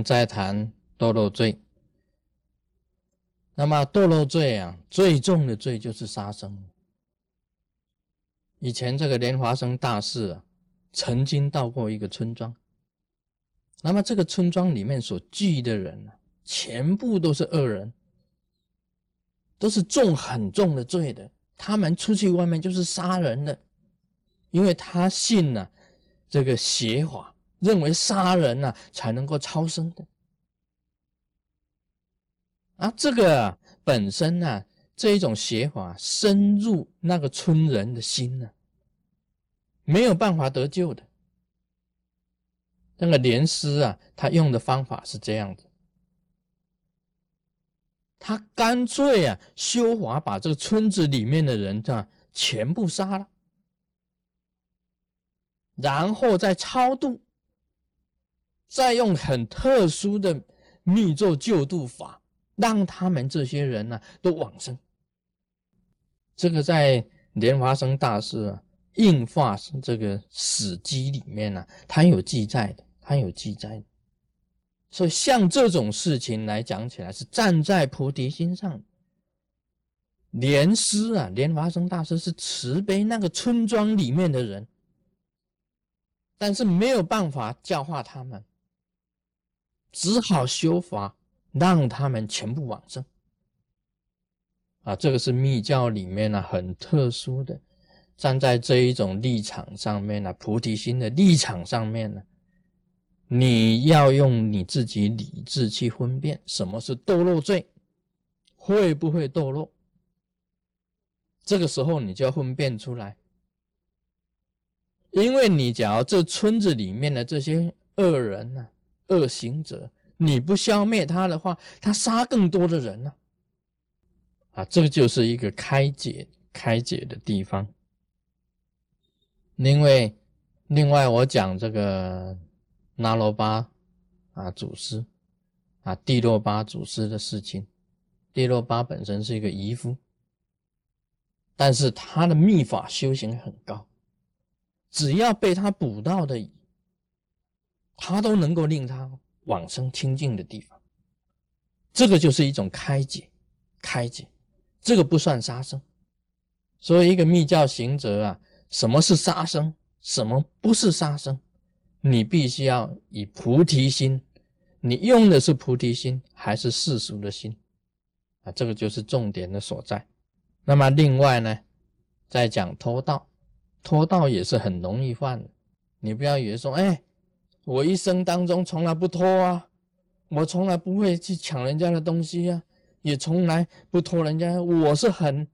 们再谈堕落罪。那么堕落罪啊，最重的罪就是杀生。以前这个莲华生大士啊，曾经到过一个村庄。那么这个村庄里面所聚的人啊，全部都是恶人，都是重很重的罪的。他们出去外面就是杀人的，因为他信了这个邪法，认为杀人呢才能够超生的。啊，这个本身呢。这一种邪法深入那个村人的心呢，没有办法得救的。那个莲师啊，他用的方法是这样子，他干脆啊修法，把这个村子里面的人啊全部杀了，然后再超度，再用很特殊的密咒救度法，让他们这些人呢都往生。这个在莲华生大师啊印化这个史记里面呢，他有记载的，他有记载的。所以像这种事情来讲起来，是站在菩提心上。莲师啊，莲华生大师是慈悲那个村庄里面的人，但是没有办法教化他们，只好修法让他们全部往生。啊，这个是密教里面呢很特殊的，站在这一种立场上面呢，菩提心的立场上面呢，你要用你自己理智去分辨什么是堕落罪，会不会堕落？这个时候你就要分辨出来，因为你假如这村子里面的这些恶人呢、恶行者，你不消灭他的话，他杀更多的人呢。啊，这个就是一个开解、开解的地方。因为另外我讲这个那罗巴啊祖师啊蒂洛巴祖师的事情，蒂洛巴本身是一个渔夫，但是他的秘法修行很高，只要被他捕到的他都能够令他往生清净的地方。这个就是一种开解，开解。这个不算杀生，所以一个密教行者啊，什么是杀生，什么不是杀生，你必须要以菩提心，你用的是菩提心还是世俗的心啊？这个就是重点的所在。那么另外呢，再讲偷盗，偷盗也是很容易犯的。你不要以为说，哎，我一生当中从来不偷啊，我从来不会去抢人家的东西呀。也从来不偷人家，我是很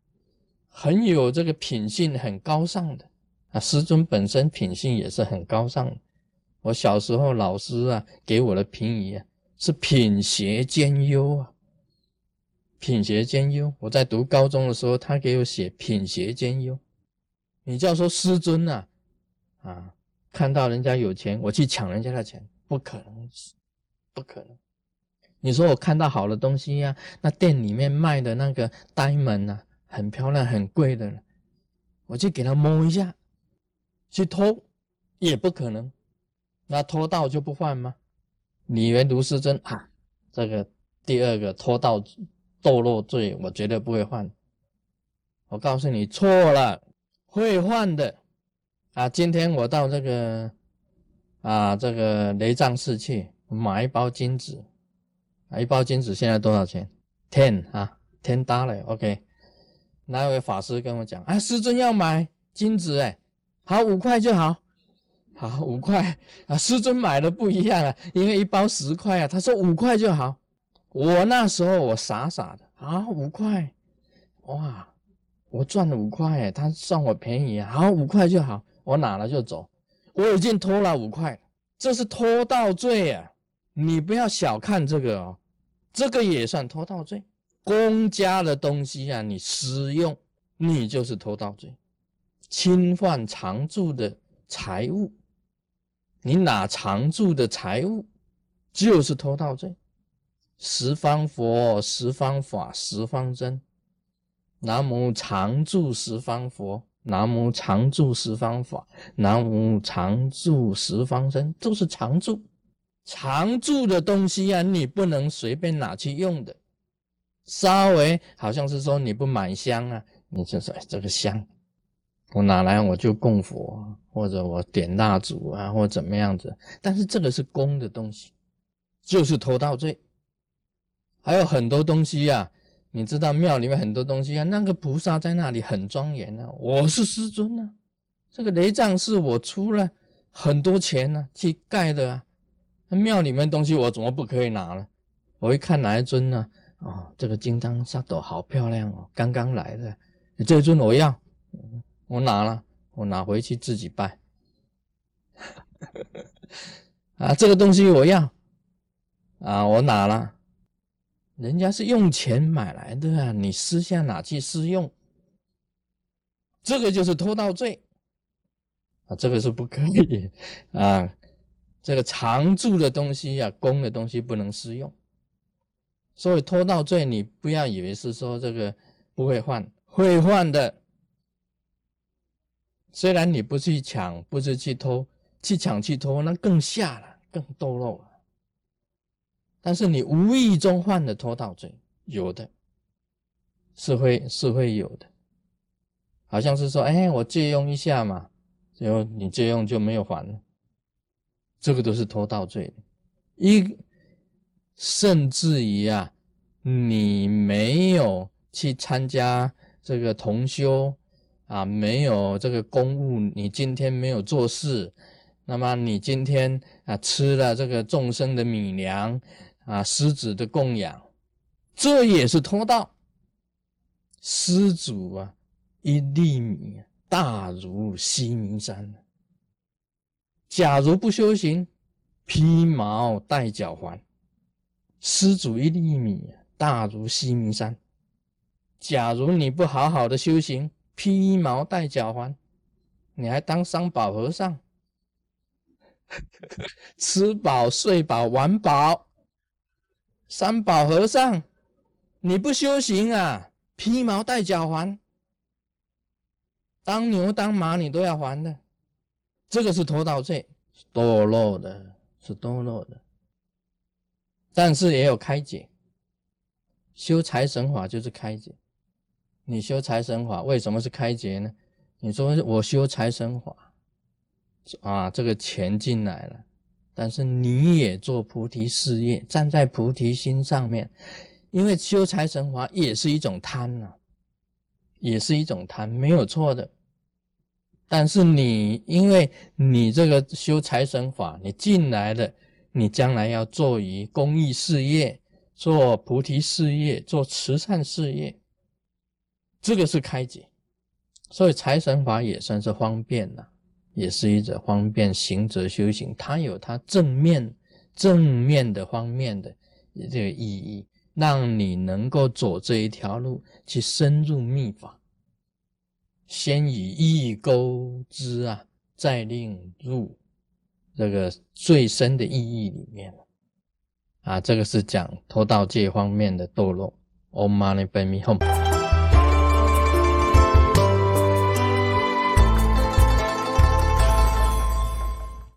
很有这个品性，很高尚的啊。师尊本身品性也是很高尚。我小时候老师啊给我的评语啊是品学兼优啊，品学兼优。我在读高中的时候，他给我写品学兼优。你叫说师尊呐啊，看到人家有钱，我去抢人家的钱，不可能，不可能。你说我看到好的东西呀，那店里面卖的那个呆门呐，很漂亮、很贵的，我去给他摸一下，去偷也不可能，那偷盗就不犯吗？你以为卢世珍啊，这个第二个偷盗堕落罪，我绝对不会犯。我告诉你错了，会犯的啊！今天我到这个啊这个雷藏寺去买一包金子。啊，一包金子现在多少钱？ten 啊，ten dollar。OK，那位法师跟我讲，啊，师尊要买金子，哎，好，五块就好，好，五块啊。师尊买的不一样啊，因为一包十块啊，他说五块就好。我那时候我傻傻的啊，五块，哇，我赚了五块，他算我便宜啊，好，五块就好，我拿了就走。我已经偷了五块，这是偷盗罪啊。你不要小看这个哦，这个也算偷盗罪。公家的东西啊，你私用，你就是偷盗罪。侵犯常住的财物，你拿常住的财物，就是偷盗罪。十方佛，十方法，十方真。南无常住十方佛，南无常住十方法，南无常住十方身，都是常住。常住的东西啊，你不能随便拿去用的。稍微好像是说你不买香啊，你就说这个香，我拿来我就供佛，或者我点蜡烛啊，或怎么样子。但是这个是公的东西，就是偷盗罪。还有很多东西呀，你知道庙里面很多东西啊，那个菩萨在那里很庄严啊，我是师尊啊，这个雷藏是我出了很多钱呢去盖的啊。庙里面东西我怎么不可以拿呢？我一看哪一尊呢？哦，这个金刚萨埵好漂亮哦，刚刚来的，这尊我要，我拿了，我拿回去自己拜。啊，这个东西我要，啊，我拿了，人家是用钱买来的啊，你私下拿去私用，这个就是偷盗罪，啊，这个是不可以啊。这个常住的东西呀，公的东西不能私用，所以偷盗罪，你不要以为是说这个不会换，会换的。虽然你不去抢，不是去偷，去抢去偷，那更下了，更堕落了。但是你无意中犯的偷盗罪，有的是会是会有的，好像是说，哎，我借用一下嘛，然后你借用就没有还了。这个都是偷盗罪，一甚至于啊，你没有去参加这个同修啊，没有这个公务，你今天没有做事，那么你今天啊吃了这个众生的米粮啊，施子的供养，这也是通道。施主啊，一粒米大如西明山。假如不修行，披毛戴脚环，施主一粒米大如西明山。假如你不好好的修行，披毛戴脚环，你还当三宝和尚，吃饱睡饱玩饱，三宝和尚，你不修行啊，披毛戴脚还，当牛当马你都要还的。这个是头道罪，堕落的，是堕落的。但是也有开解，修财神法就是开解。你修财神法为什么是开解呢？你说我修财神法，啊，这个钱进来了，但是你也做菩提事业，站在菩提心上面，因为修财神法也是一种贪呐，也是一种贪，没有错的。但是你，因为你这个修财神法，你进来了，你将来要做于公益事业，做菩提事业，做慈善事业，这个是开解。所以财神法也算是方便了，也是一种方便行者修行，它有它正面、正面的方面的这个意义，让你能够走这一条路，去深入密法。先以意钩之啊，再令入这个最深的意义里面啊，这个是讲偷盗戒方面的堕落。Om Mani Padme Hum。